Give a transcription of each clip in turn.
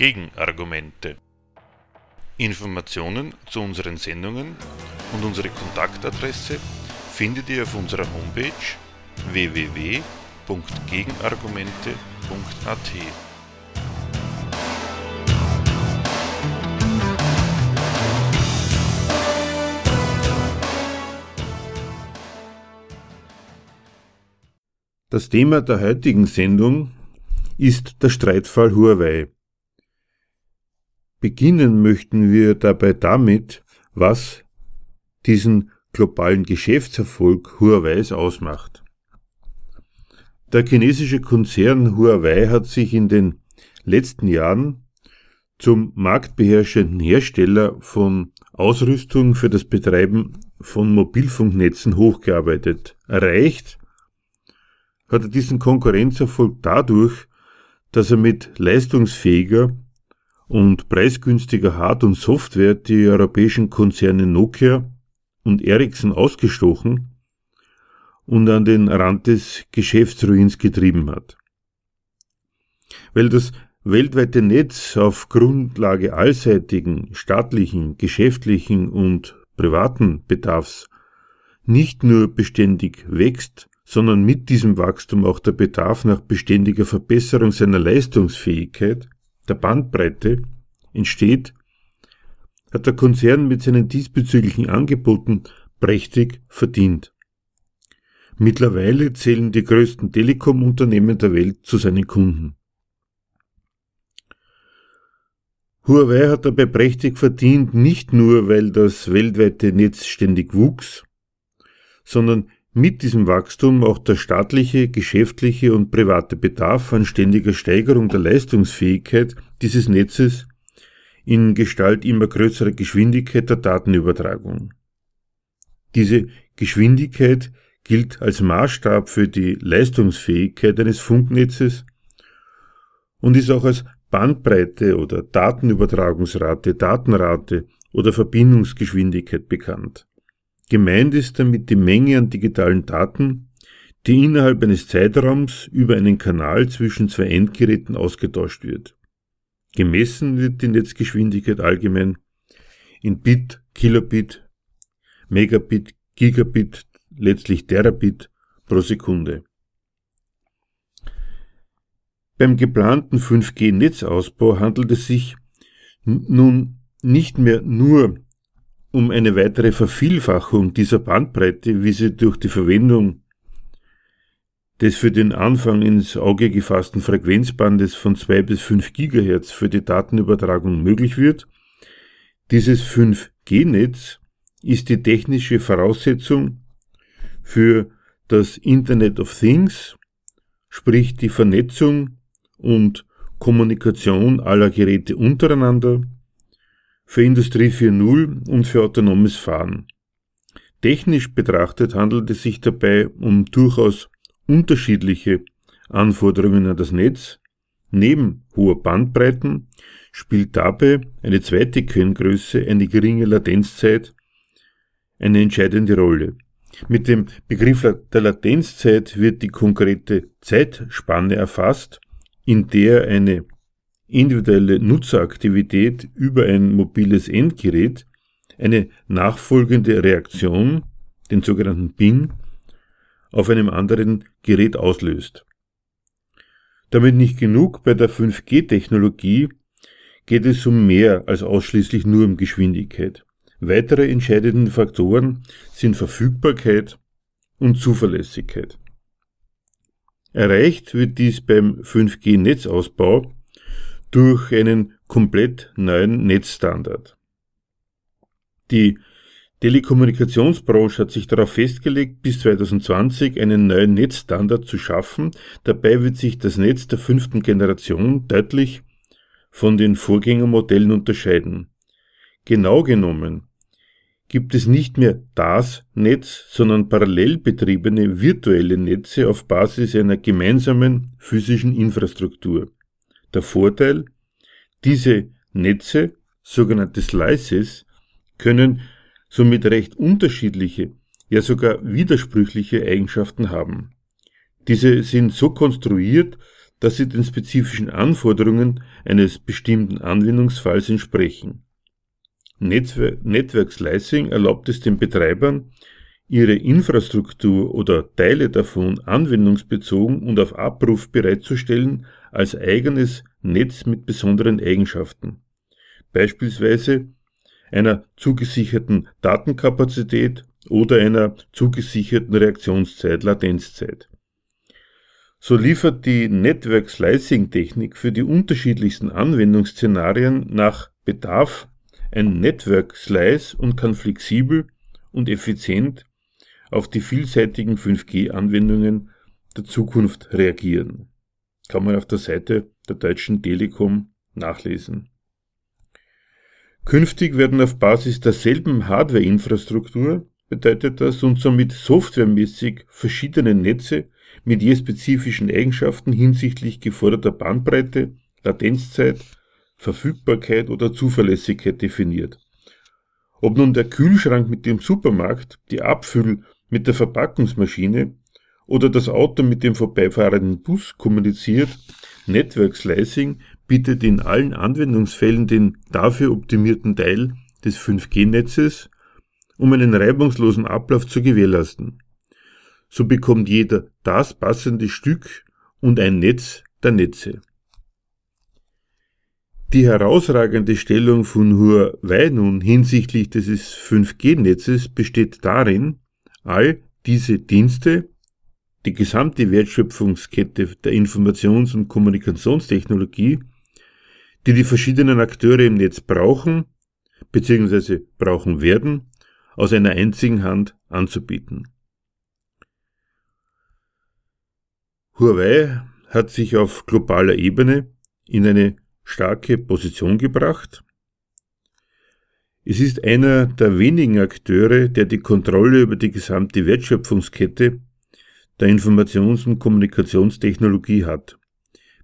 Gegenargumente. Informationen zu unseren Sendungen und unsere Kontaktadresse findet ihr auf unserer Homepage www.gegenargumente.at. Das Thema der heutigen Sendung ist der Streitfall Huawei. Beginnen möchten wir dabei damit, was diesen globalen Geschäftserfolg Huawei ausmacht. Der chinesische Konzern Huawei hat sich in den letzten Jahren zum marktbeherrschenden Hersteller von Ausrüstung für das Betreiben von Mobilfunknetzen hochgearbeitet. Erreicht hat er diesen Konkurrenzerfolg dadurch, dass er mit leistungsfähiger und preisgünstiger Hard- und Software die europäischen Konzerne Nokia und Ericsson ausgestochen und an den Rand des Geschäftsruins getrieben hat. Weil das weltweite Netz auf Grundlage allseitigen staatlichen, geschäftlichen und privaten Bedarfs nicht nur beständig wächst, sondern mit diesem Wachstum auch der Bedarf nach beständiger Verbesserung seiner Leistungsfähigkeit, der Bandbreite, entsteht, hat der Konzern mit seinen diesbezüglichen Angeboten prächtig verdient. Mittlerweile zählen die größten Telekom-Unternehmen der Welt zu seinen Kunden. Huawei hat dabei prächtig verdient, nicht nur weil das weltweite Netz ständig wuchs, sondern mit diesem Wachstum auch der staatliche, geschäftliche und private Bedarf an ständiger Steigerung der Leistungsfähigkeit dieses Netzes in Gestalt immer größerer Geschwindigkeit der Datenübertragung. Diese Geschwindigkeit gilt als Maßstab für die Leistungsfähigkeit eines Funknetzes und ist auch als Bandbreite oder Datenübertragungsrate, Datenrate oder Verbindungsgeschwindigkeit bekannt. Gemeint ist damit die Menge an digitalen Daten, die innerhalb eines Zeitraums über einen Kanal zwischen zwei Endgeräten ausgetauscht wird. Gemessen wird die Netzgeschwindigkeit allgemein in Bit, Kilobit, Megabit, Gigabit, letztlich Terabit pro Sekunde. Beim geplanten 5G-Netzausbau handelt es sich nun nicht mehr nur um eine weitere Vervielfachung dieser Bandbreite, wie sie durch die Verwendung des für den Anfang ins Auge gefassten Frequenzbandes von 2 bis 5 GHz für die Datenübertragung möglich wird. Dieses 5G-Netz ist die technische Voraussetzung für das Internet of Things, sprich die Vernetzung und Kommunikation aller Geräte untereinander, für Industrie 4.0 und für autonomes Fahren. Technisch betrachtet handelt es sich dabei um durchaus unterschiedliche Anforderungen an das Netz. Neben hoher Bandbreiten spielt dabei eine zweite Kenngröße, eine geringe Latenzzeit, eine entscheidende Rolle. Mit dem Begriff der Latenzzeit wird die konkrete Zeitspanne erfasst, in der eine individuelle Nutzeraktivität über ein mobiles Endgerät eine nachfolgende Reaktion, den sogenannten Ping, auf einem anderen Gerät auslöst. Damit nicht genug bei der 5G-Technologie geht es um mehr als ausschließlich nur um Geschwindigkeit. Weitere entscheidende Faktoren sind Verfügbarkeit und Zuverlässigkeit. Erreicht wird dies beim 5G-Netzausbau durch einen komplett neuen Netzstandard. Die Telekommunikationsbranche hat sich darauf festgelegt, bis 2020 einen neuen Netzstandard zu schaffen. Dabei wird sich das Netz der fünften Generation deutlich von den Vorgängermodellen unterscheiden. Genau genommen gibt es nicht mehr das Netz, sondern parallel betriebene virtuelle Netze auf Basis einer gemeinsamen physischen Infrastruktur. Der Vorteil, diese Netze, sogenannte Slices, können somit recht unterschiedliche, ja sogar widersprüchliche Eigenschaften haben. Diese sind so konstruiert, dass sie den spezifischen Anforderungen eines bestimmten Anwendungsfalls entsprechen. Network Slicing erlaubt es den Betreibern, ihre Infrastruktur oder Teile davon anwendungsbezogen und auf Abruf bereitzustellen als eigenes Netz mit besonderen Eigenschaften. Beispielsweise einer zugesicherten Datenkapazität oder einer zugesicherten Reaktionszeit, Latenzzeit. So liefert die Network Slicing Technik für die unterschiedlichsten Anwendungsszenarien nach Bedarf ein Network Slice und kann flexibel und effizient auf die vielseitigen 5G-Anwendungen der Zukunft reagieren. Kann man auf der Seite der Deutschen Telekom nachlesen. Künftig werden auf Basis derselben Hardware-Infrastruktur, bedeutet das, und somit softwaremäßig verschiedene Netze mit je spezifischen Eigenschaften hinsichtlich geforderter Bandbreite, Latenzzeit, Verfügbarkeit oder Zuverlässigkeit definiert. Ob nun der Kühlschrank mit dem Supermarkt, die Abfüll mit der Verpackungsmaschine oder das Auto mit dem vorbeifahrenden Bus kommuniziert, Network Slicing bietet in allen Anwendungsfällen den dafür optimierten Teil des 5G-Netzes, um einen reibungslosen Ablauf zu gewährleisten. So bekommt jeder das passende Stück und ein Netz der Netze. Die herausragende Stellung von Huawei nun hinsichtlich des 5G-Netzes besteht darin, all diese Dienste, die gesamte Wertschöpfungskette der Informations- und Kommunikationstechnologie die die verschiedenen Akteure im Netz brauchen bzw. brauchen werden, aus einer einzigen Hand anzubieten. Huawei hat sich auf globaler Ebene in eine starke Position gebracht. Es ist einer der wenigen Akteure, der die Kontrolle über die gesamte Wertschöpfungskette der Informations- und Kommunikationstechnologie hat.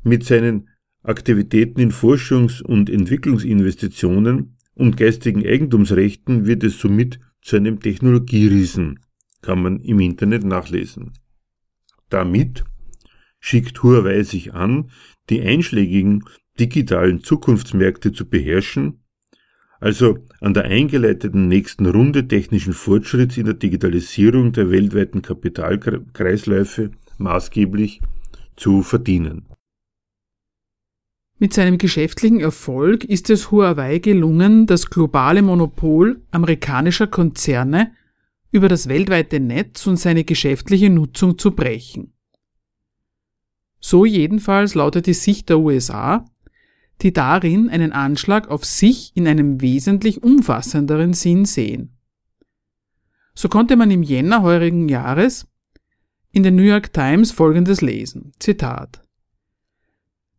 Mit seinen Aktivitäten in Forschungs- und Entwicklungsinvestitionen und geistigen Eigentumsrechten wird es somit zu einem Technologieriesen, kann man im Internet nachlesen. Damit schickt Huawei sich an, die einschlägigen digitalen Zukunftsmärkte zu beherrschen, also an der eingeleiteten nächsten Runde technischen Fortschritts in der Digitalisierung der weltweiten Kapitalkreisläufe maßgeblich zu verdienen. Mit seinem geschäftlichen Erfolg ist es Huawei gelungen, das globale Monopol amerikanischer Konzerne über das weltweite Netz und seine geschäftliche Nutzung zu brechen. So jedenfalls lautet die Sicht der USA, die darin einen Anschlag auf sich in einem wesentlich umfassenderen Sinn sehen. So konnte man im Jänner heurigen Jahres in den New York Times folgendes lesen. Zitat.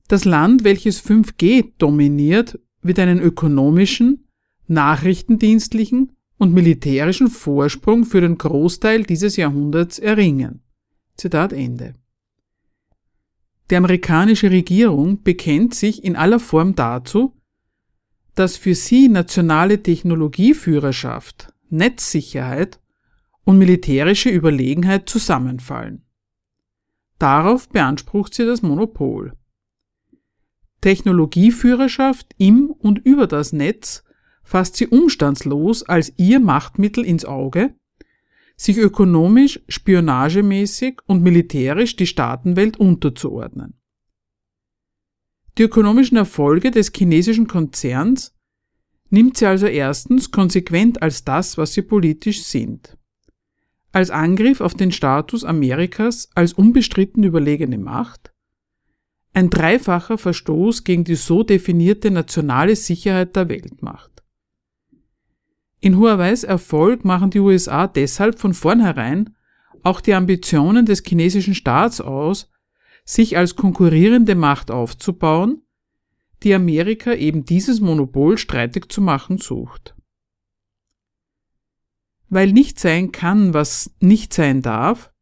Das Land, welches 5G dominiert, wird einen ökonomischen, nachrichtendienstlichen und militärischen Vorsprung für den Großteil dieses Jahrhunderts erringen. Zitat Ende. Die amerikanische Regierung bekennt sich in aller Form dazu, dass für sie nationale Technologieführerschaft, Netzsicherheit und militärische Überlegenheit zusammenfallen. Darauf beansprucht sie das Monopol. Technologieführerschaft im und über das Netz fasst sie umstandslos als ihr Machtmittel ins Auge, sich ökonomisch, spionagemäßig und militärisch die Staatenwelt unterzuordnen. Die ökonomischen Erfolge des chinesischen Konzerns nimmt sie also erstens konsequent als das, was sie politisch sind. Als Angriff auf den Status Amerikas als unbestritten überlegene Macht, ein dreifacher Verstoß gegen die so definierte nationale Sicherheit der Weltmacht. In Huaweis Erfolg machen die USA deshalb von vornherein auch die Ambitionen des chinesischen Staats aus, sich als konkurrierende Macht aufzubauen, die Amerika eben dieses Monopol streitig zu machen sucht. Weil nicht sein kann, was nicht sein darf,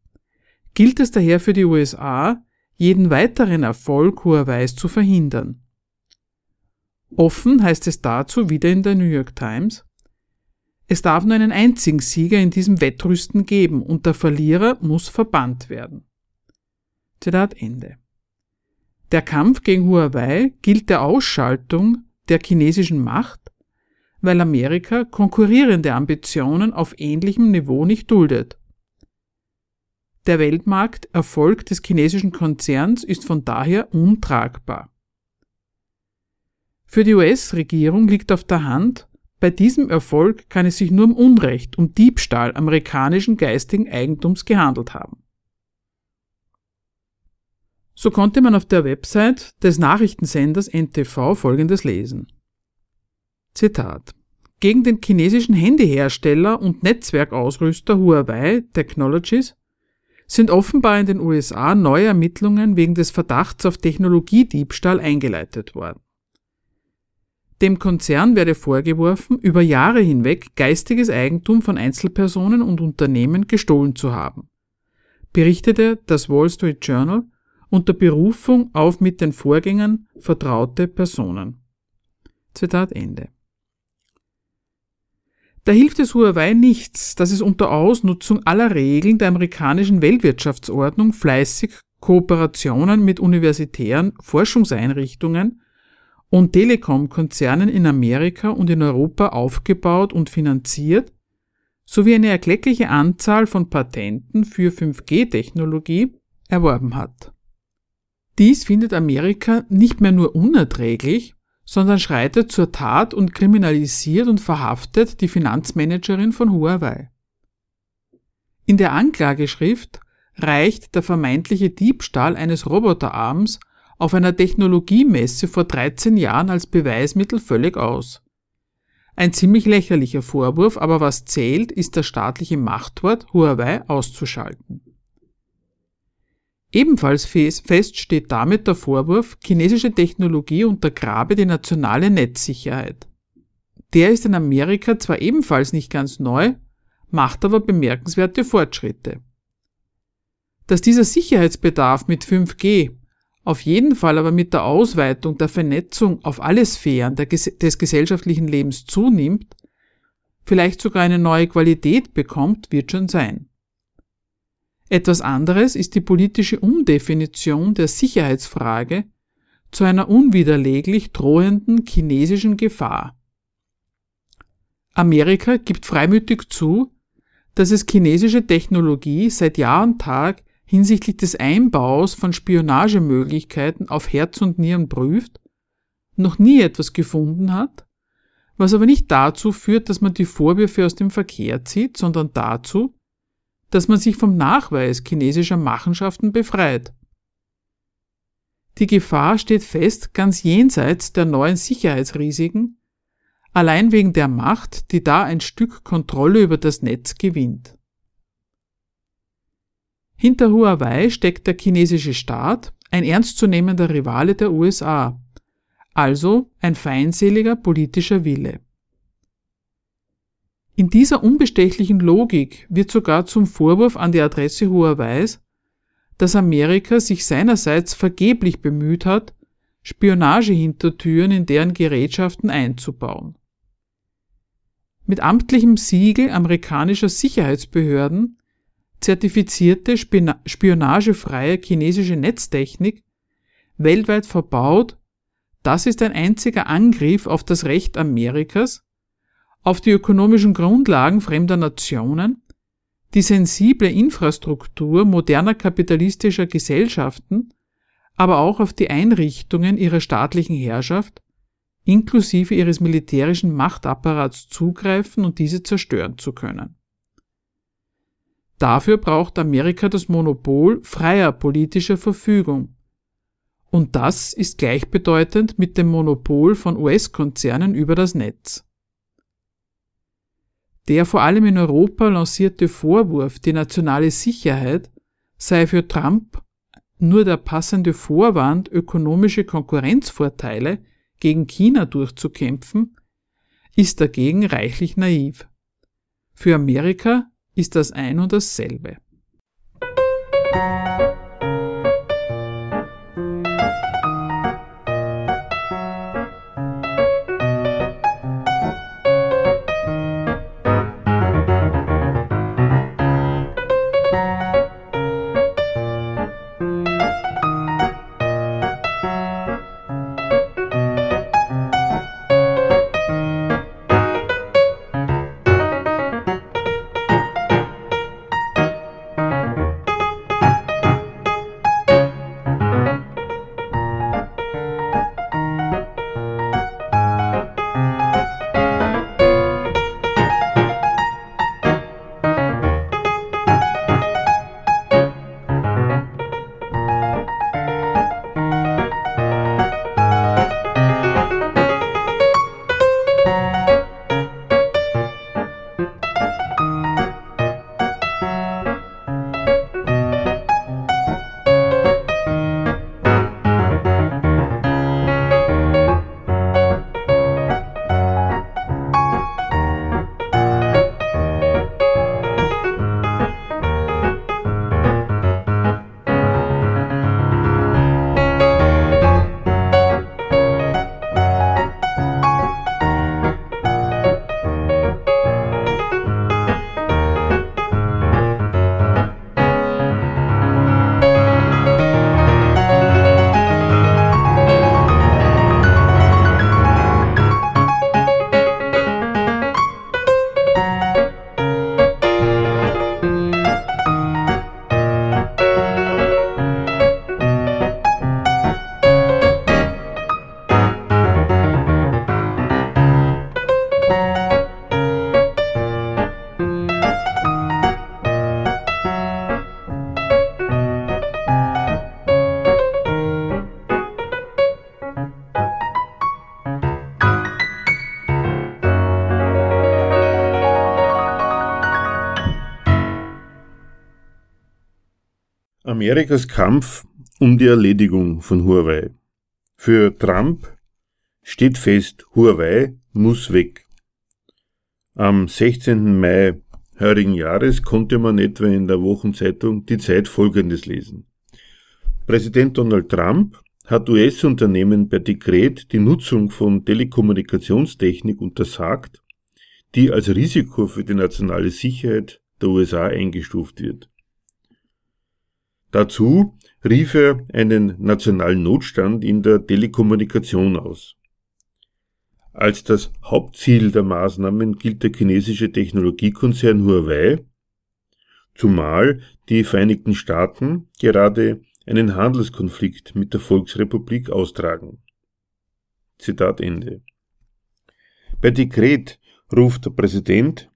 gilt es daher für die USA, jeden weiteren Erfolg Huawei's zu verhindern. Offen heißt es dazu wieder in der New York Times, es darf nur einen einzigen Sieger in diesem Wettrüsten geben und der Verlierer muss verbannt werden. Zitat Ende. Der Kampf gegen Huawei gilt der Ausschaltung der chinesischen Macht, weil Amerika konkurrierende Ambitionen auf ähnlichem Niveau nicht duldet. Der Weltmarkterfolg des chinesischen Konzerns ist von daher untragbar. Für die US-Regierung liegt auf der Hand, bei diesem Erfolg kann es sich nur um Unrecht, um Diebstahl amerikanischen geistigen Eigentums gehandelt haben. So konnte man auf der Website des Nachrichtensenders NTV Folgendes lesen. Zitat. Gegen den chinesischen Handyhersteller und Netzwerkausrüster Huawei Technologies sind offenbar in den USA neue Ermittlungen wegen des Verdachts auf Technologiediebstahl eingeleitet worden. Dem Konzern werde vorgeworfen, über Jahre hinweg geistiges Eigentum von Einzelpersonen und Unternehmen gestohlen zu haben, berichtete das Wall Street Journal unter Berufung auf mit den Vorgängern vertraute Personen. Zitat Ende. Da hilft es Huawei nichts, dass es unter Ausnutzung aller Regeln der amerikanischen Weltwirtschaftsordnung fleißig Kooperationen mit universitären Forschungseinrichtungen und Telekom-Konzernen in Amerika und in Europa aufgebaut und finanziert, sowie eine erkleckliche Anzahl von Patenten für 5G-Technologie erworben hat. Dies findet Amerika nicht mehr nur unerträglich, sondern schreitet zur Tat und kriminalisiert und verhaftet die Finanzmanagerin von Huawei. In der Anklageschrift reicht der vermeintliche Diebstahl eines Roboterarms auf einer Technologiemesse vor 13 Jahren als Beweismittel völlig aus. Ein ziemlich lächerlicher Vorwurf, aber was zählt, ist das staatliche Machtwort Huawei auszuschalten. Ebenfalls fest steht damit der Vorwurf, chinesische Technologie untergrabe die nationale Netzsicherheit. Der ist in Amerika zwar ebenfalls nicht ganz neu, macht aber bemerkenswerte Fortschritte. Dass dieser Sicherheitsbedarf mit 5G, auf jeden Fall aber mit der Ausweitung der Vernetzung auf alle Sphären des gesellschaftlichen Lebens zunimmt, vielleicht sogar eine neue Qualität bekommt, wird schon sein. Etwas anderes ist die politische Umdefinition der Sicherheitsfrage zu einer unwiderleglich drohenden chinesischen Gefahr. Amerika gibt freimütig zu, dass es chinesische Technologie seit Jahr und Tag hinsichtlich des Einbaus von Spionagemöglichkeiten auf Herz und Nieren prüft, noch nie etwas gefunden hat, was aber nicht dazu führt, dass man die Vorwürfe aus dem Verkehr zieht, sondern dazu, dass man sich vom Nachweis chinesischer Machenschaften befreit. Die Gefahr steht fest ganz jenseits der neuen Sicherheitsrisiken, allein wegen der Macht, die da ein Stück Kontrolle über das Netz gewinnt. Hinter Huawei steckt der chinesische Staat, ein ernstzunehmender Rivale der USA, also ein feindseliger politischer Wille. In dieser unbestechlichen Logik wird sogar zum Vorwurf an die Adresse Huawei's, dass Amerika sich seinerseits vergeblich bemüht hat, Spionagehintertüren in deren Gerätschaften einzubauen. Mit amtlichem Siegel amerikanischer Sicherheitsbehörden zertifizierte spionagefreie chinesische Netztechnik weltweit verbaut, das ist ein einziger Angriff auf das Recht Amerikas, auf die ökonomischen Grundlagen fremder Nationen, die sensible Infrastruktur moderner kapitalistischer Gesellschaften, aber auch auf die Einrichtungen ihrer staatlichen Herrschaft, inklusive ihres militärischen Machtapparats zugreifen und diese zerstören zu können. Dafür braucht Amerika das Monopol freier politischer Verfügung. Und das ist gleichbedeutend mit dem Monopol von US-Konzernen über das Netz. Der vor allem in Europa lancierte Vorwurf, die nationale Sicherheit sei für Trump nur der passende Vorwand, ökonomische Konkurrenzvorteile gegen China durchzukämpfen, ist dagegen reichlich naiv. Für Amerika ist das ein und dasselbe. Amerikas Kampf um die Erledigung von Huawei. Für Trump steht fest, Huawei muss weg. Am 16. Mai heurigen Jahres konnte man etwa in der Wochenzeitung Die Zeit Folgendes lesen. Präsident Donald Trump hat US-Unternehmen per Dekret die Nutzung von Telekommunikationstechnik untersagt, die als Risiko für die nationale Sicherheit der USA eingestuft wird. Dazu rief er einen nationalen Notstand in der Telekommunikation aus. Als das Hauptziel der Maßnahmen gilt der chinesische Technologiekonzern Huawei, zumal die Vereinigten Staaten gerade einen Handelskonflikt mit der Volksrepublik austragen. Zitat Ende. Per Dekret ruft der Präsident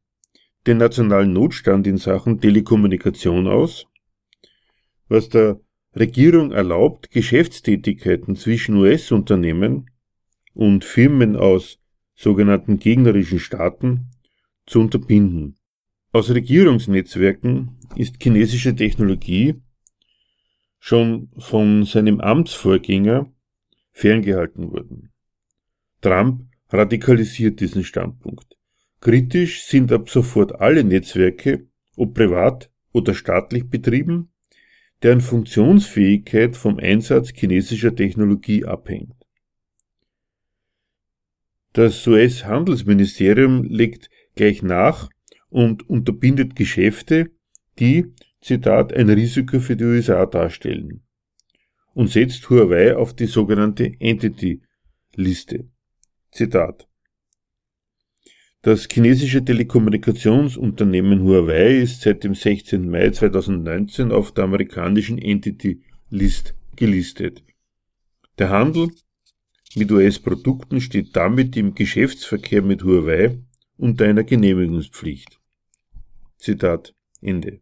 den nationalen Notstand in Sachen Telekommunikation aus, was der Regierung erlaubt, Geschäftstätigkeiten zwischen US-Unternehmen und Firmen aus sogenannten gegnerischen Staaten zu unterbinden. Aus Regierungsnetzwerken ist chinesische Technologie schon von seinem Amtsvorgänger ferngehalten worden. Trump radikalisiert diesen Standpunkt. Kritisch sind ab sofort alle Netzwerke, ob privat oder staatlich betrieben, deren Funktionsfähigkeit vom Einsatz chinesischer Technologie abhängt. Das US-Handelsministerium legt gleich nach und unterbindet Geschäfte, die Zitat, ein Risiko für die USA darstellen und setzt Huawei auf die sogenannte Entity-Liste. Zitat. Das chinesische Telekommunikationsunternehmen Huawei ist seit dem 16. Mai 2019 auf der amerikanischen Entity List gelistet. Der Handel mit US-Produkten steht damit im Geschäftsverkehr mit Huawei unter einer Genehmigungspflicht. Zitat Ende.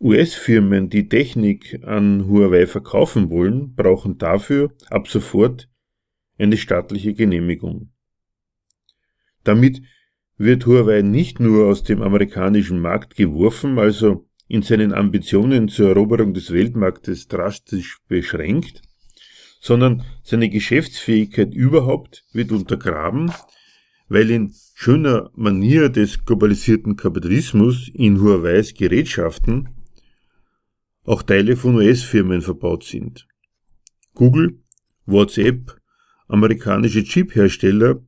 US-Firmen, die Technik an Huawei verkaufen wollen, brauchen dafür ab sofort eine staatliche Genehmigung. Damit wird Huawei nicht nur aus dem amerikanischen Markt geworfen, also in seinen Ambitionen zur Eroberung des Weltmarktes drastisch beschränkt, sondern seine Geschäftsfähigkeit überhaupt wird untergraben, weil in schöner Manier des globalisierten Kapitalismus in Huawei's Gerätschaften auch Teile von US-Firmen verbaut sind. Google, WhatsApp, amerikanische Chip-Hersteller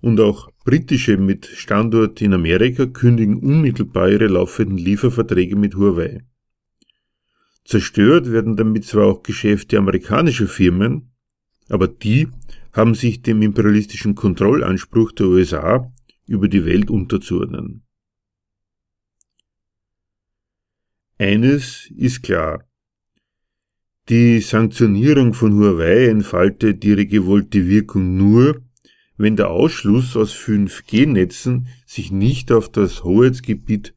und auch britische mit Standort in Amerika kündigen unmittelbar ihre laufenden Lieferverträge mit Huawei. Zerstört werden damit zwar auch Geschäfte amerikanischer Firmen, aber die haben sich dem imperialistischen Kontrollanspruch der USA über die Welt unterzuordnen. Eines ist klar. Die Sanktionierung von Huawei entfaltet ihre gewollte Wirkung nur, wenn der Ausschluss aus 5G-Netzen sich nicht auf das Hoheitsgebiet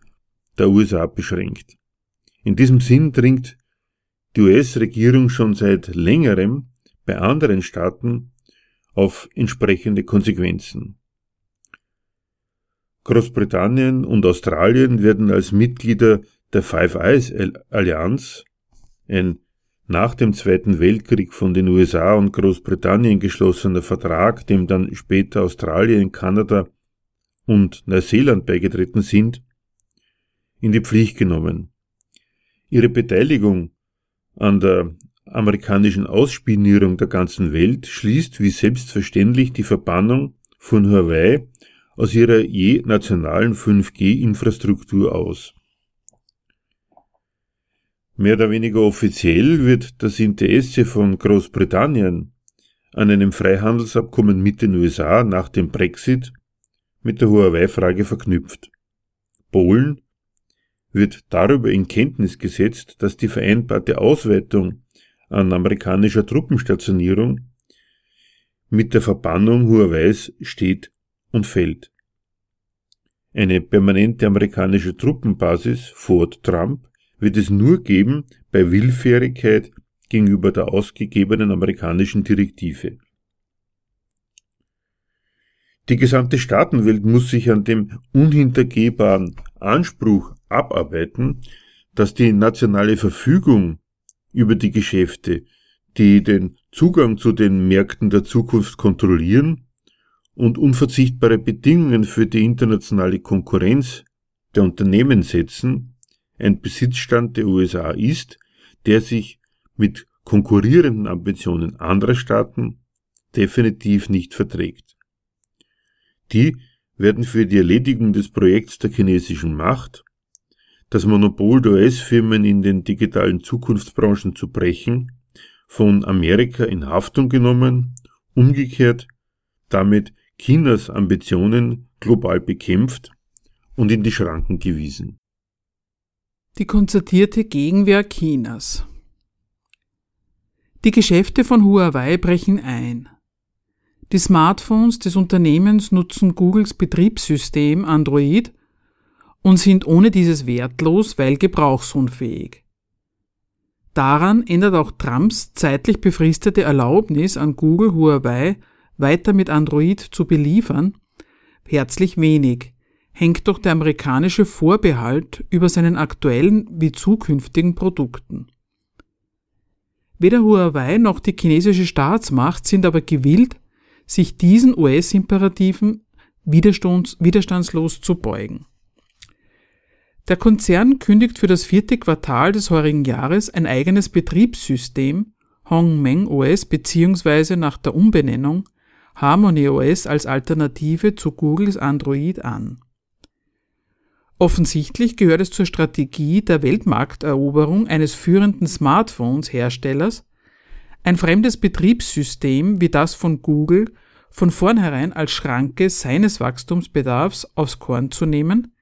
der USA beschränkt. In diesem Sinn dringt die US-Regierung schon seit längerem bei anderen Staaten auf entsprechende Konsequenzen. Großbritannien und Australien werden als Mitglieder der Five Eyes Allianz, ein nach dem Zweiten Weltkrieg von den USA und Großbritannien geschlossener Vertrag, dem dann später Australien, Kanada und Neuseeland beigetreten sind, in die Pflicht genommen. Ihre Beteiligung an der amerikanischen Ausspionierung der ganzen Welt schließt wie selbstverständlich die Verbannung von Hawaii aus ihrer je nationalen 5G-Infrastruktur aus. Mehr oder weniger offiziell wird das Interesse von Großbritannien an einem Freihandelsabkommen mit den USA nach dem Brexit mit der Huawei-Frage verknüpft. Polen wird darüber in Kenntnis gesetzt, dass die vereinbarte Ausweitung an amerikanischer Truppenstationierung mit der Verbannung Huaweis steht und fällt. Eine permanente amerikanische Truppenbasis Fort Trump wird es nur geben bei Willfährigkeit gegenüber der ausgegebenen amerikanischen Direktive. Die gesamte Staatenwelt muss sich an dem unhintergehbaren Anspruch abarbeiten, dass die nationale Verfügung über die Geschäfte, die den Zugang zu den Märkten der Zukunft kontrollieren und unverzichtbare Bedingungen für die internationale Konkurrenz der Unternehmen setzen, ein Besitzstand der USA ist, der sich mit konkurrierenden Ambitionen anderer Staaten definitiv nicht verträgt. Die werden für die Erledigung des Projekts der chinesischen Macht, das Monopol der US-Firmen in den digitalen Zukunftsbranchen zu brechen, von Amerika in Haftung genommen, umgekehrt damit Chinas Ambitionen global bekämpft und in die Schranken gewiesen. Die konzertierte Gegenwehr Chinas. Die Geschäfte von Huawei brechen ein. Die Smartphones des Unternehmens nutzen Googles Betriebssystem Android und sind ohne dieses wertlos, weil gebrauchsunfähig. Daran ändert auch Trumps zeitlich befristete Erlaubnis an Google Huawei weiter mit Android zu beliefern herzlich wenig, hängt doch der amerikanische Vorbehalt über seinen aktuellen wie zukünftigen Produkten. Weder Huawei noch die chinesische Staatsmacht sind aber gewillt, sich diesen US-Imperativen widerstandslos zu beugen. Der Konzern kündigt für das vierte Quartal des heurigen Jahres ein eigenes Betriebssystem Hongmeng OS bzw. nach der Umbenennung Harmony OS als Alternative zu Googles Android an. Offensichtlich gehört es zur Strategie der Weltmarkteroberung eines führenden Smartphones-Herstellers, ein fremdes Betriebssystem wie das von Google von vornherein als Schranke seines Wachstumsbedarfs aufs Korn zu nehmen,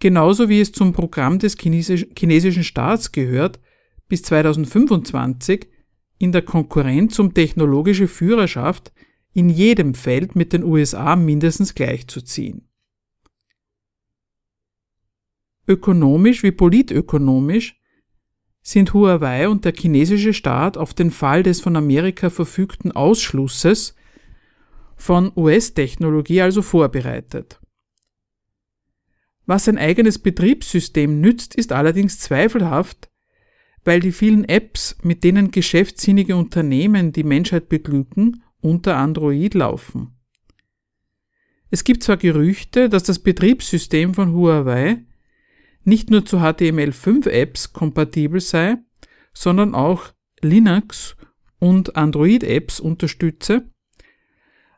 genauso wie es zum Programm des chinesischen Staats gehört, bis 2025 in der Konkurrenz um technologische Führerschaft in jedem Feld mit den USA mindestens gleichzuziehen. Ökonomisch wie politökonomisch sind Huawei und der chinesische Staat auf den Fall des von Amerika verfügten Ausschlusses von US-Technologie also vorbereitet. Was ein eigenes Betriebssystem nützt, ist allerdings zweifelhaft, weil die vielen Apps, mit denen geschäftssinnige Unternehmen die Menschheit beglücken, unter Android laufen. Es gibt zwar Gerüchte, dass das Betriebssystem von Huawei nicht nur zu HTML5-Apps kompatibel sei, sondern auch Linux und Android-Apps unterstütze.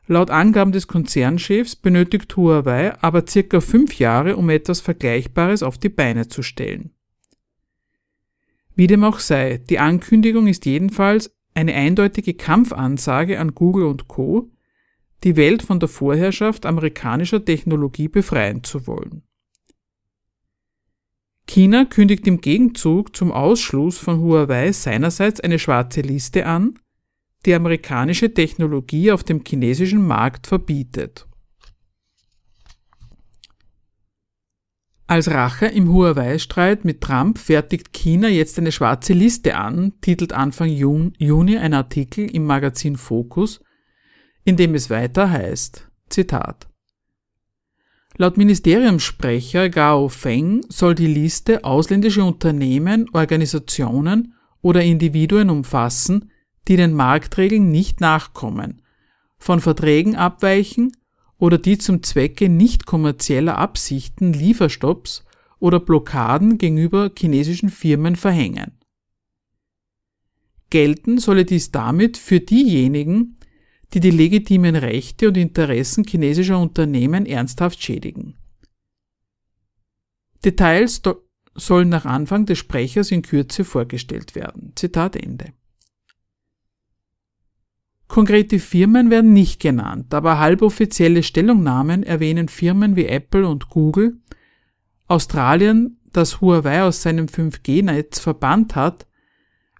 Laut Angaben des Konzernchefs benötigt Huawei aber circa fünf Jahre, um etwas Vergleichbares auf die Beine zu stellen. Wie dem auch sei, die Ankündigung ist jedenfalls eine eindeutige Kampfansage an Google und Co., die Welt von der Vorherrschaft amerikanischer Technologie befreien zu wollen. China kündigt im Gegenzug zum Ausschluss von Huawei seinerseits eine schwarze Liste an, die amerikanische Technologie auf dem chinesischen Markt verbietet. Als Rache im Huawei-Streit mit Trump fertigt China jetzt eine schwarze Liste an, titelt Anfang Juni ein Artikel im Magazin Focus, in dem es weiter heißt, Zitat. Laut Ministeriumssprecher Gao Feng soll die Liste ausländische Unternehmen, Organisationen oder Individuen umfassen, die den Marktregeln nicht nachkommen, von Verträgen abweichen oder die zum Zwecke nicht kommerzieller Absichten Lieferstopps oder Blockaden gegenüber chinesischen Firmen verhängen. Gelten solle dies damit für diejenigen, die die legitimen Rechte und Interessen chinesischer Unternehmen ernsthaft schädigen. Details sollen nach Anfang des Sprechers in Kürze vorgestellt werden. Zitat Ende. Konkrete Firmen werden nicht genannt, aber halboffizielle Stellungnahmen erwähnen Firmen wie Apple und Google. Australien, das Huawei aus seinem 5G-Netz verbannt hat,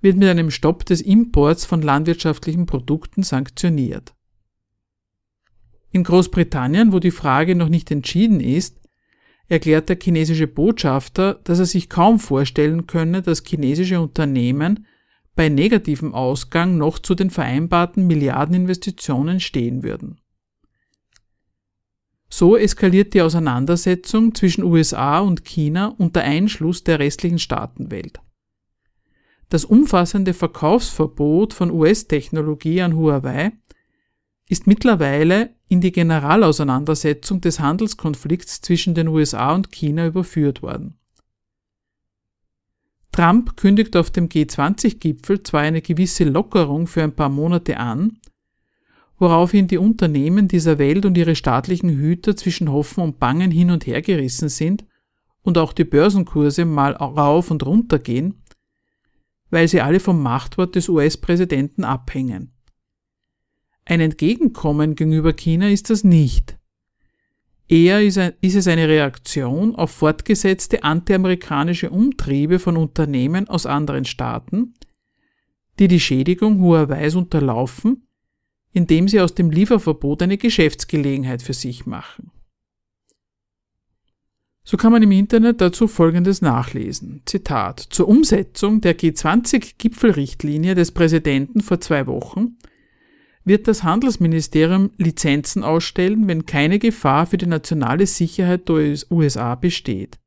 wird mit einem Stopp des Imports von landwirtschaftlichen Produkten sanktioniert. In Großbritannien, wo die Frage noch nicht entschieden ist, erklärt der chinesische Botschafter, dass er sich kaum vorstellen könne, dass chinesische Unternehmen bei negativem Ausgang noch zu den vereinbarten Milliardeninvestitionen stehen würden. So eskaliert die Auseinandersetzung zwischen USA und China unter Einschluss der restlichen Staatenwelt. Das umfassende Verkaufsverbot von US-Technologie an Huawei ist mittlerweile in die Generalauseinandersetzung des Handelskonflikts zwischen den USA und China überführt worden. Trump kündigt auf dem G20-Gipfel zwar eine gewisse Lockerung für ein paar Monate an, woraufhin die Unternehmen dieser Welt und ihre staatlichen Hüter zwischen Hoffen und Bangen hin und her gerissen sind und auch die Börsenkurse mal rauf und runter gehen, weil sie alle vom Machtwort des US-Präsidenten abhängen. Ein Entgegenkommen gegenüber China ist das nicht. Eher ist, es eine Reaktion auf fortgesetzte antiamerikanische Umtriebe von Unternehmen aus anderen Staaten, die die Schädigung Huawei's unterlaufen, indem sie aus dem Lieferverbot eine Geschäftsgelegenheit für sich machen. So kann man im Internet dazu Folgendes nachlesen. Zitat. Zur Umsetzung der G20-Gipfelrichtlinie des Präsidenten vor zwei Wochen wird das Handelsministerium Lizenzen ausstellen, wenn keine Gefahr für die nationale Sicherheit der USA besteht.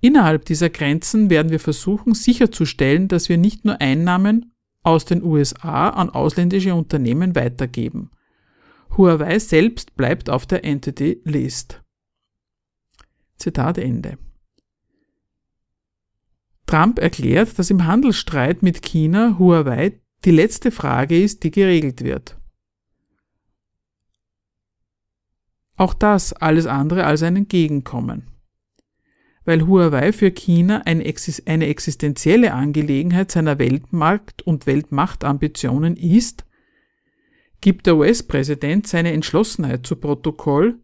Innerhalb dieser Grenzen werden wir versuchen sicherzustellen, dass wir nicht nur Einnahmen aus den USA an ausländische Unternehmen weitergeben. Huawei selbst bleibt auf der Entity List. Zitat Ende. Trump erklärt, dass im Handelsstreit mit China Huawei die letzte Frage ist, die geregelt wird. Auch das alles andere als ein Entgegenkommen. Weil Huawei für China eine, existenzielle Angelegenheit seiner Weltmarkt- und Weltmachtambitionen ist, gibt der US-Präsident seine Entschlossenheit zu Protokoll,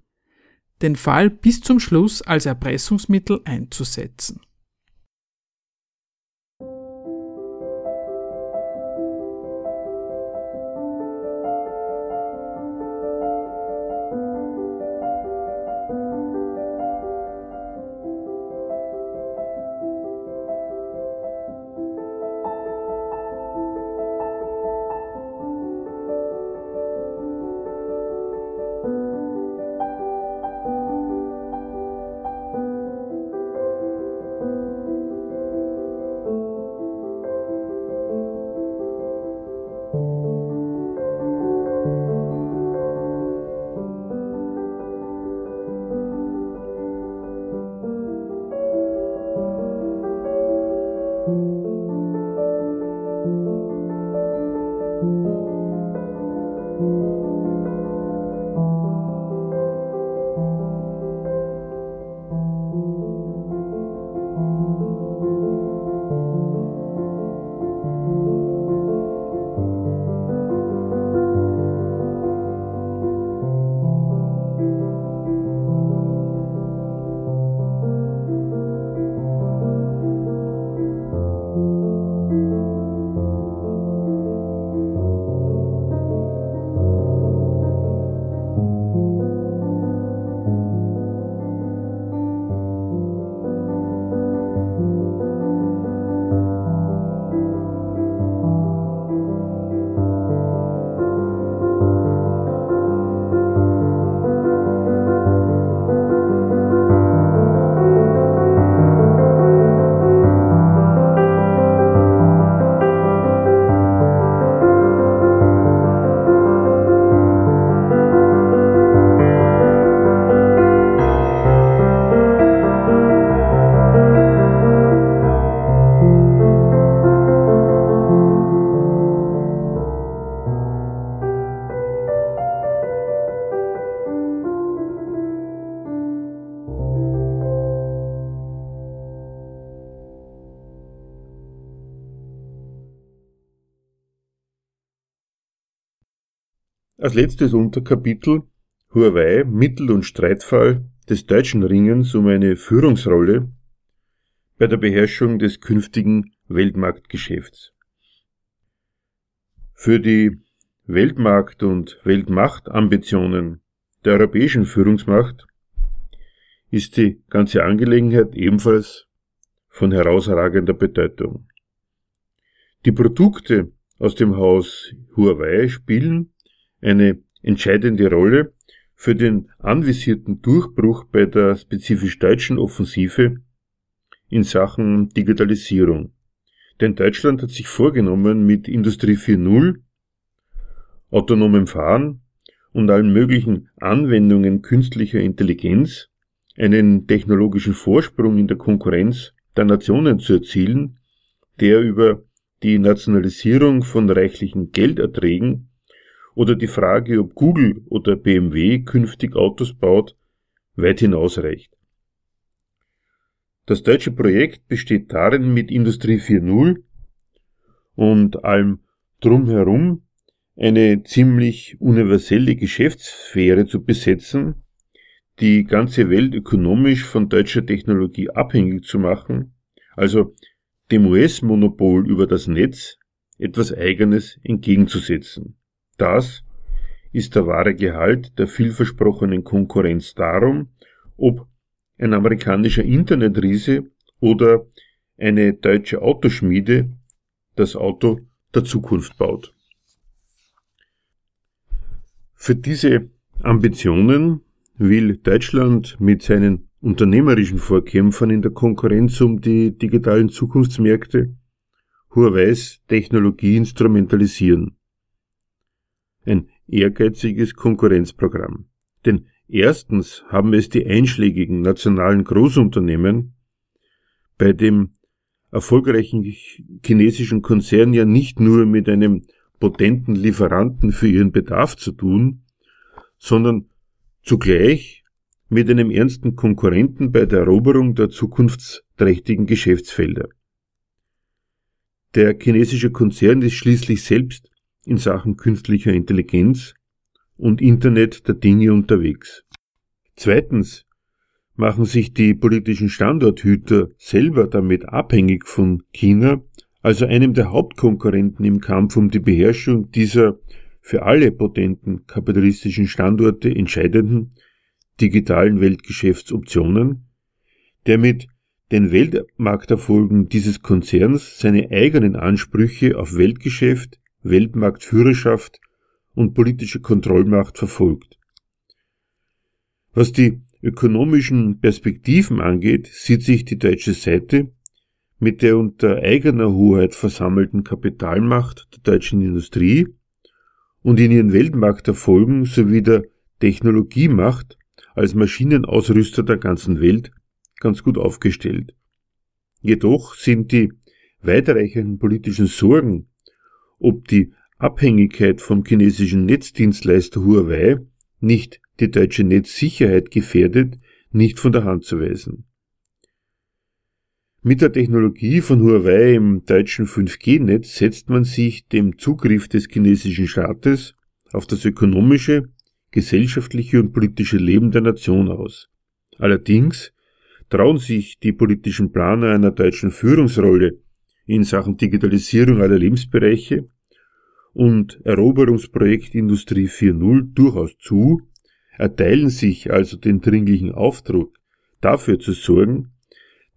den Fall bis zum Schluss als Erpressungsmittel einzusetzen. Als letztes Unterkapitel Huawei Mittel- und Streitfall des deutschen Ringens um eine Führungsrolle bei der Beherrschung des künftigen Weltmarktgeschäfts. Für die Weltmarkt- und Weltmachtambitionen der europäischen Führungsmacht ist die ganze Angelegenheit ebenfalls von herausragender Bedeutung. Die Produkte aus dem Haus Huawei spielen eine entscheidende Rolle für den anvisierten Durchbruch bei der spezifisch deutschen Offensive in Sachen Digitalisierung. Denn Deutschland hat sich vorgenommen, mit Industrie 4.0, autonomem Fahren und allen möglichen Anwendungen künstlicher Intelligenz einen technologischen Vorsprung in der Konkurrenz der Nationen zu erzielen, der über die Nationalisierung von reichlichen Gelderträgen oder die Frage, ob Google oder BMW künftig Autos baut, weit hinausreicht. Das deutsche Projekt besteht darin, mit Industrie 4.0 und allem drumherum eine ziemlich universelle Geschäftssphäre zu besetzen, die ganze Welt ökonomisch von deutscher Technologie abhängig zu machen, also dem US-Monopol über das Netz etwas Eigenes entgegenzusetzen. Das ist der wahre Gehalt der vielversprochenen Konkurrenz darum, ob ein amerikanischer Internetriese oder eine deutsche Autoschmiede das Auto der Zukunft baut. Für diese Ambitionen will Deutschland mit seinen unternehmerischen Vorkämpfern in der Konkurrenz um die digitalen Zukunftsmärkte Huawei's Technologie instrumentalisieren. Ein ehrgeiziges Konkurrenzprogramm. Denn erstens haben es die einschlägigen nationalen Großunternehmen bei dem erfolgreichen chinesischen Konzern ja nicht nur mit einem potenten Lieferanten für ihren Bedarf zu tun, sondern zugleich mit einem ernsten Konkurrenten bei der Eroberung der zukunftsträchtigen Geschäftsfelder. Der chinesische Konzern ist schließlich selbst in Sachen künstlicher Intelligenz und Internet der Dinge unterwegs. Zweitens machen sich die politischen Standorthüter selber damit abhängig von China, also einem der Hauptkonkurrenten im Kampf um die Beherrschung dieser für alle potenten kapitalistischen Standorte entscheidenden digitalen Weltgeschäftsoptionen, der mit den Weltmarkterfolgen dieses Konzerns seine eigenen Ansprüche auf Weltgeschäft, Weltmarktführerschaft und politische Kontrollmacht verfolgt. Was die ökonomischen Perspektiven angeht, sieht sich die deutsche Seite mit der unter eigener Hoheit versammelten Kapitalmacht der deutschen Industrie und in ihren Weltmarkterfolgen sowie der Technologiemacht als Maschinenausrüster der ganzen Welt ganz gut aufgestellt. Jedoch sind die weitreichenden politischen Sorgen, ob die Abhängigkeit vom chinesischen Netzdienstleister Huawei nicht die deutsche Netzsicherheit gefährdet, nicht von der Hand zu weisen. Mit der Technologie von Huawei im deutschen 5G-Netz setzt man sich dem Zugriff des chinesischen Staates auf das ökonomische, gesellschaftliche und politische Leben der Nation aus. Allerdings trauen sich die politischen Planer einer deutschen Führungsrolle in Sachen Digitalisierung aller Lebensbereiche und Eroberungsprojekt Industrie 4.0 durchaus zu, erteilen sich also den dringlichen Auftrag, dafür zu sorgen,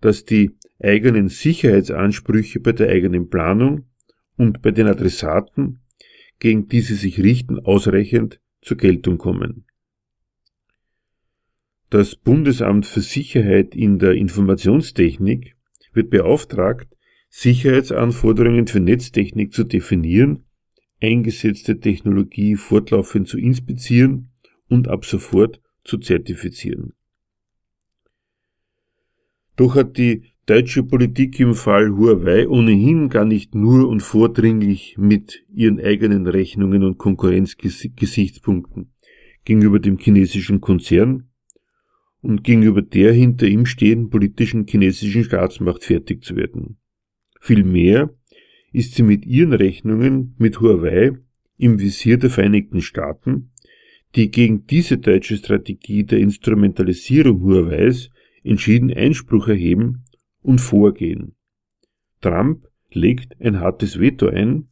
dass die eigenen Sicherheitsansprüche bei der eigenen Planung und bei den Adressaten, gegen die sie sich richten, ausreichend zur Geltung kommen. Das Bundesamt für Sicherheit in der Informationstechnik wird beauftragt, Sicherheitsanforderungen für Netztechnik zu definieren, eingesetzte Technologie fortlaufend zu inspizieren und ab sofort zu zertifizieren. Doch hat die deutsche Politik im Fall Huawei ohnehin gar nicht nur und vordringlich mit ihren eigenen Rechnungen und Konkurrenzgesichtspunkten gegenüber dem chinesischen Konzern und gegenüber der hinter ihm stehenden politischen chinesischen Staatsmacht fertig zu werden. Vielmehr ist sie mit ihren Rechnungen mit Huawei im Visier der Vereinigten Staaten, die gegen diese deutsche Strategie der Instrumentalisierung Huawei's entschieden Einspruch erheben und vorgehen. Trump legt ein hartes Veto ein,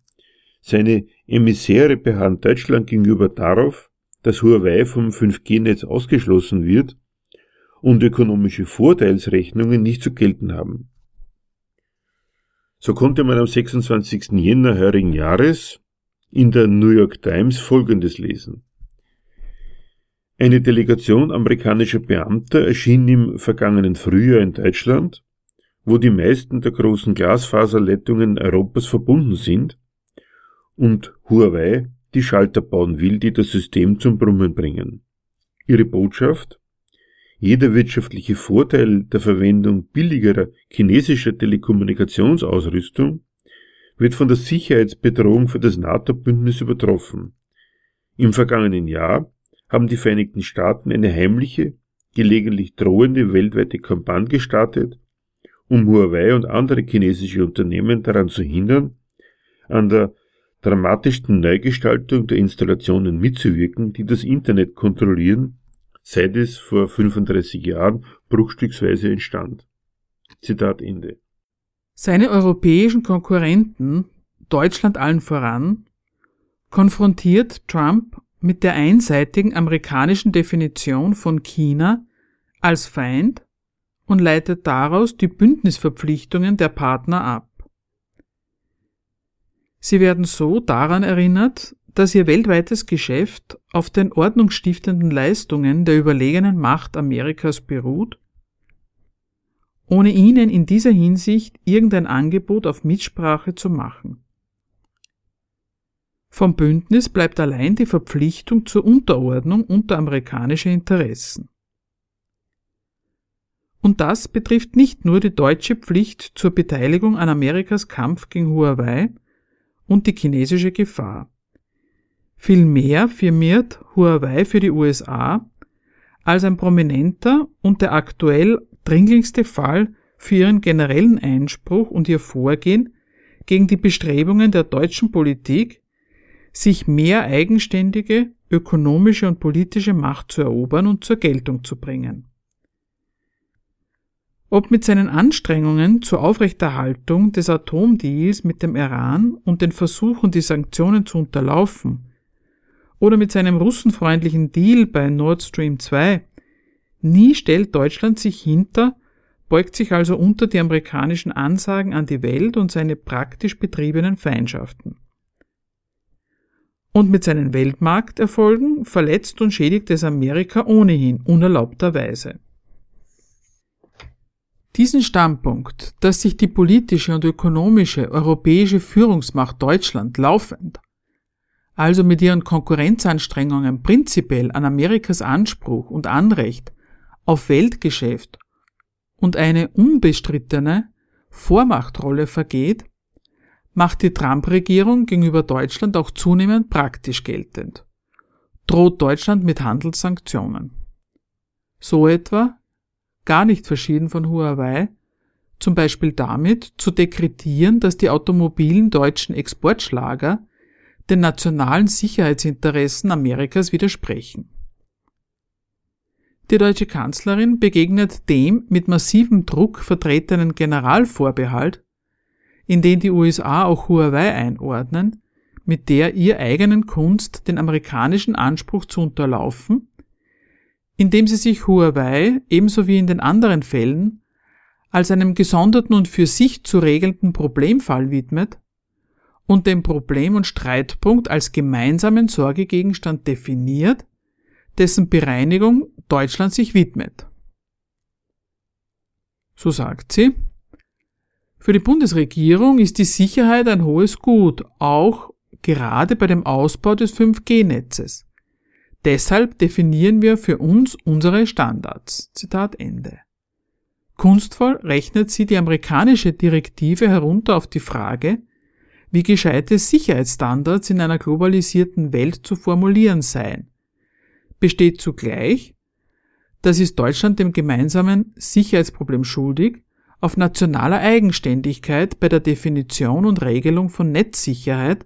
seine Emissäre beharren Deutschland gegenüber darauf, dass Huawei vom 5G-Netz ausgeschlossen wird und ökonomische Vorteilsrechnungen nicht zu gelten haben. So konnte man am 26. Jänner heurigen Jahres in der New York Times Folgendes lesen. Eine Delegation amerikanischer Beamter erschien im vergangenen Frühjahr in Deutschland, wo die meisten der großen Glasfaserleitungen Europas verbunden sind und Huawei die Schalter bauen will, die das System zum Brummen bringen. Ihre Botschaft? Jeder wirtschaftliche Vorteil der Verwendung billigerer chinesischer Telekommunikationsausrüstung wird von der Sicherheitsbedrohung für das NATO-Bündnis übertroffen. Im vergangenen Jahr haben die Vereinigten Staaten eine heimliche, gelegentlich drohende weltweite Kampagne gestartet, um Huawei und andere chinesische Unternehmen daran zu hindern, an der dramatischsten Neugestaltung der Installationen mitzuwirken, die das Internet kontrollieren, seit es vor 35 Jahren bruchstücksweise entstand. Zitat Ende. Seine europäischen Konkurrenten, Deutschland allen voran, konfrontiert Trump mit der einseitigen amerikanischen Definition von China als Feind und leitet daraus die Bündnisverpflichtungen der Partner ab. Sie werden so daran erinnert, dass ihr weltweites Geschäft auf den ordnungsstiftenden Leistungen der überlegenen Macht Amerikas beruht, ohne ihnen in dieser Hinsicht irgendein Angebot auf Mitsprache zu machen. Vom Bündnis bleibt allein die Verpflichtung zur Unterordnung unter amerikanische Interessen. Und das betrifft nicht nur die deutsche Pflicht zur Beteiligung an Amerikas Kampf gegen Huawei und die chinesische Gefahr. Vielmehr firmiert Huawei für die USA als ein prominenter und der aktuell dringlichste Fall für ihren generellen Einspruch und ihr Vorgehen gegen die Bestrebungen der deutschen Politik, sich mehr eigenständige ökonomische und politische Macht zu erobern und zur Geltung zu bringen. Ob mit seinen Anstrengungen zur Aufrechterhaltung des Atomdeals mit dem Iran und den Versuchen, die Sanktionen zu unterlaufen, oder mit seinem russenfreundlichen Deal bei Nord Stream 2, nie stellt Deutschland sich hinter, beugt sich also unter die amerikanischen Ansagen an die Welt und seine praktisch betriebenen Feindschaften. Und mit seinen Weltmarkterfolgen verletzt und schädigt es Amerika ohnehin unerlaubterweise. Diesen Standpunkt, dass sich die politische und ökonomische europäische Führungsmacht Deutschland laufend, also mit ihren Konkurrenzanstrengungen prinzipiell an Amerikas Anspruch und Anrecht auf Weltgeschäft und eine unbestrittene Vormachtrolle vergeht, macht die Trump-Regierung gegenüber Deutschland auch zunehmend praktisch geltend, droht Deutschland mit Handelssanktionen. So etwa gar nicht verschieden von Huawei, zum Beispiel damit zu dekretieren, dass die automobilen deutschen Exportschlager den nationalen Sicherheitsinteressen Amerikas widersprechen. Die deutsche Kanzlerin begegnet dem mit massivem Druck vertretenen Generalvorbehalt, in den die USA auch Huawei einordnen, mit der ihr eigenen Kunst den amerikanischen Anspruch zu unterlaufen indem sie sich Huawei ebenso wie in den anderen Fällen als einem gesonderten und für sich zu regelnden Problemfall widmet und den Problem- und Streitpunkt als gemeinsamen Sorgegegenstand definiert, dessen Bereinigung Deutschland sich widmet. So sagt sie, für die Bundesregierung ist die Sicherheit ein hohes Gut, auch gerade bei dem Ausbau des 5G-Netzes. Deshalb definieren wir für uns unsere Standards. Zitat Ende. Kunstvoll rechnet sie die amerikanische Direktive herunter auf die Frage, wie gescheite Sicherheitsstandards in einer globalisierten Welt zu formulieren seien. Besteht zugleich, das ist Deutschland dem gemeinsamen Sicherheitsproblem schuldig, auf nationaler Eigenständigkeit bei der Definition und Regelung von Netzsicherheit,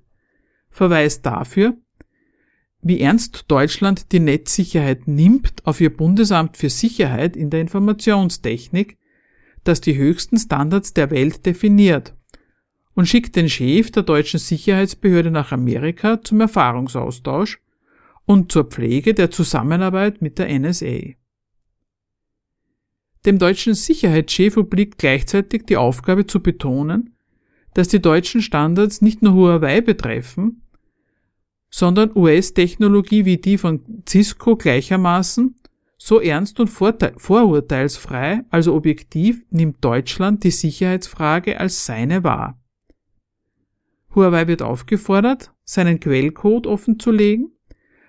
verweist dafür, wie ernst Deutschland die Netzsicherheit nimmt auf ihr Bundesamt für Sicherheit in der Informationstechnik, das die höchsten Standards der Welt definiert und schickt den Chef der deutschen Sicherheitsbehörde nach Amerika zum Erfahrungsaustausch und zur Pflege der Zusammenarbeit mit der NSA. Dem deutschen Sicherheitschef obliegt gleichzeitig die Aufgabe zu betonen, dass die deutschen Standards nicht nur Huawei betreffen, sondern US-Technologie wie die von Cisco gleichermaßen so ernst und vorurteilsfrei, also objektiv, nimmt Deutschland die Sicherheitsfrage als seine wahr. Huawei wird aufgefordert, seinen Quellcode offenzulegen,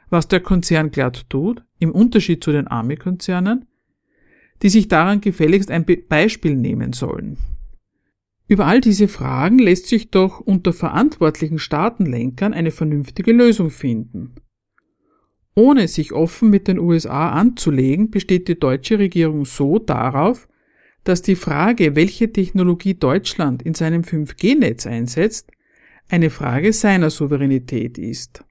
was der Konzern glatt tut, im Unterschied zu den Army-Konzernen, die sich daran gefälligst ein Beispiel nehmen sollen. Über all diese Fragen lässt sich doch unter verantwortlichen Staatenlenkern eine vernünftige Lösung finden. Ohne sich offen mit den USA anzulegen, besteht die deutsche Regierung so darauf, dass die Frage, welche Technologie Deutschland in seinem 5G-Netz einsetzt, eine Frage seiner Souveränität ist.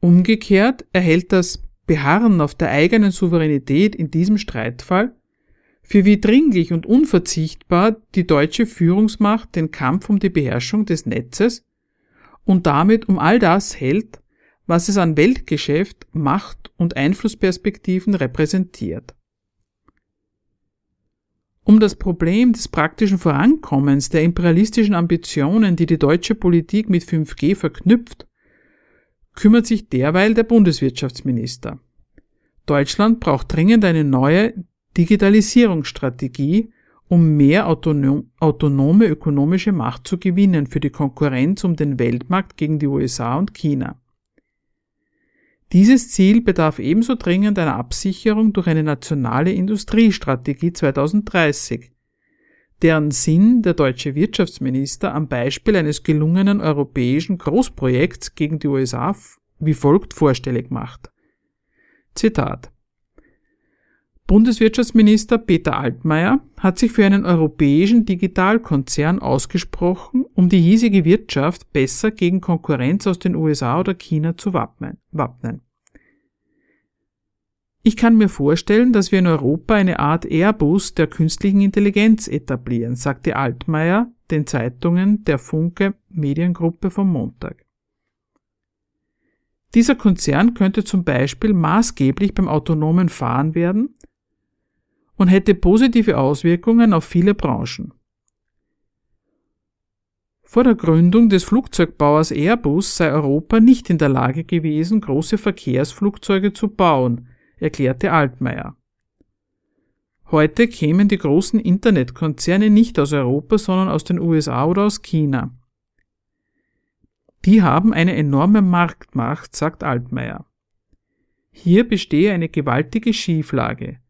Umgekehrt erhält das Beharren auf der eigenen Souveränität in diesem Streitfall für wie dringlich und unverzichtbar die deutsche Führungsmacht den Kampf um die Beherrschung des Netzes und damit um all das hält, was es an Weltgeschäft, Macht und Einflussperspektiven repräsentiert. Um das Problem des praktischen Vorankommens der imperialistischen Ambitionen, die die deutsche Politik mit 5G verknüpft, kümmert sich derweil der Bundeswirtschaftsminister. Deutschland braucht dringend eine neue Digitalisierungsstrategie, um mehr autonom, autonome ökonomische Macht zu gewinnen für die Konkurrenz um den Weltmarkt gegen die USA und China. Dieses Ziel bedarf ebenso dringend einer Absicherung durch eine nationale Industriestrategie 2030, deren Sinn der deutsche Wirtschaftsminister am Beispiel eines gelungenen europäischen Großprojekts gegen die USA wie folgt vorstellig macht. Zitat Bundeswirtschaftsminister Peter Altmaier hat sich für einen europäischen Digitalkonzern ausgesprochen, um die hiesige Wirtschaft besser gegen Konkurrenz aus den USA oder China zu wappnen. Ich kann mir vorstellen, dass wir in Europa eine Art Airbus der künstlichen Intelligenz etablieren, sagte Altmaier den Zeitungen der Funke Mediengruppe vom Montag. Dieser Konzern könnte zum Beispiel maßgeblich beim autonomen Fahren werden und hätte positive Auswirkungen auf viele Branchen. Vor der Gründung des Flugzeugbauers Airbus sei Europa nicht in der Lage gewesen, große Verkehrsflugzeuge zu bauen, erklärte Altmaier. Heute kämen die großen Internetkonzerne nicht aus Europa, sondern aus den USA oder aus China. Die haben eine enorme Marktmacht, sagt Altmaier. Hier bestehe eine gewaltige Schieflage.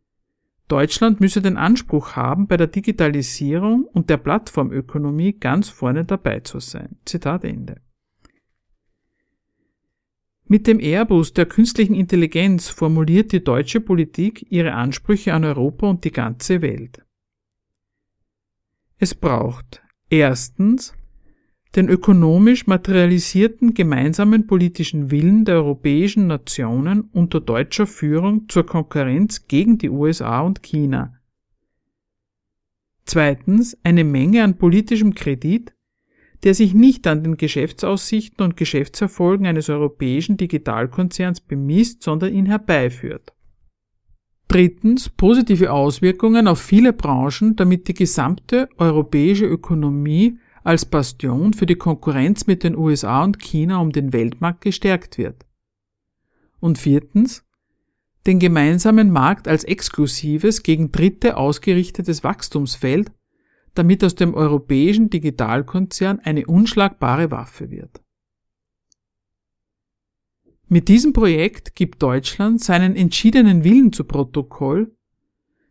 Deutschland müsse den Anspruch haben, bei der Digitalisierung und der Plattformökonomie ganz vorne dabei zu sein. Zitat Ende. Mit dem Airbus der künstlichen Intelligenz formuliert die deutsche Politik ihre Ansprüche an Europa und die ganze Welt. Es braucht erstens den ökonomisch materialisierten gemeinsamen politischen Willen der europäischen Nationen unter deutscher Führung zur Konkurrenz gegen die USA und China. Zweitens eine Menge an politischem Kredit, der sich nicht an den Geschäftsaussichten und Geschäftserfolgen eines europäischen Digitalkonzerns bemisst, sondern ihn herbeiführt. Drittens positive Auswirkungen auf viele Branchen, damit die gesamte europäische Ökonomie als Bastion für die Konkurrenz mit den USA und China um den Weltmarkt gestärkt wird. Und viertens, den gemeinsamen Markt als exklusives gegen Dritte ausgerichtetes Wachstumsfeld, damit aus dem europäischen Digitalkonzern eine unschlagbare Waffe wird. Mit diesem Projekt gibt Deutschland seinen entschiedenen Willen zu Protokoll,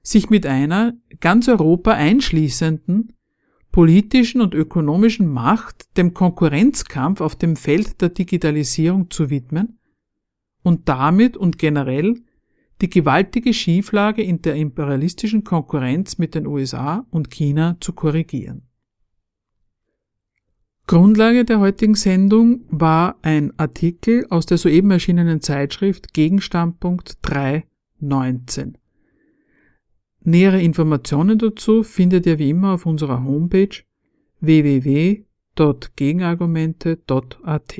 sich mit einer ganz Europa einschließenden politischen und ökonomischen Macht dem Konkurrenzkampf auf dem Feld der Digitalisierung zu widmen und damit und generell die gewaltige Schieflage in der imperialistischen Konkurrenz mit den USA und China zu korrigieren. Grundlage der heutigen Sendung war ein Artikel aus der soeben erschienenen Zeitschrift Gegenstandpunkt 319. Nähere Informationen dazu findet ihr wie immer auf unserer Homepage www.gegenargumente.at.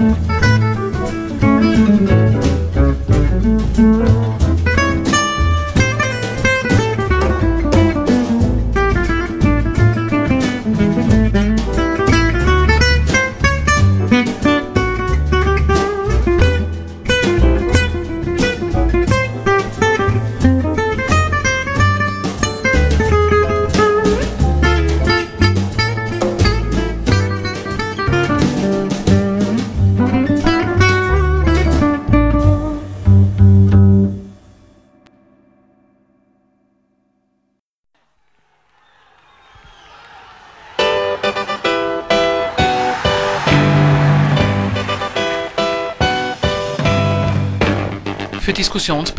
Für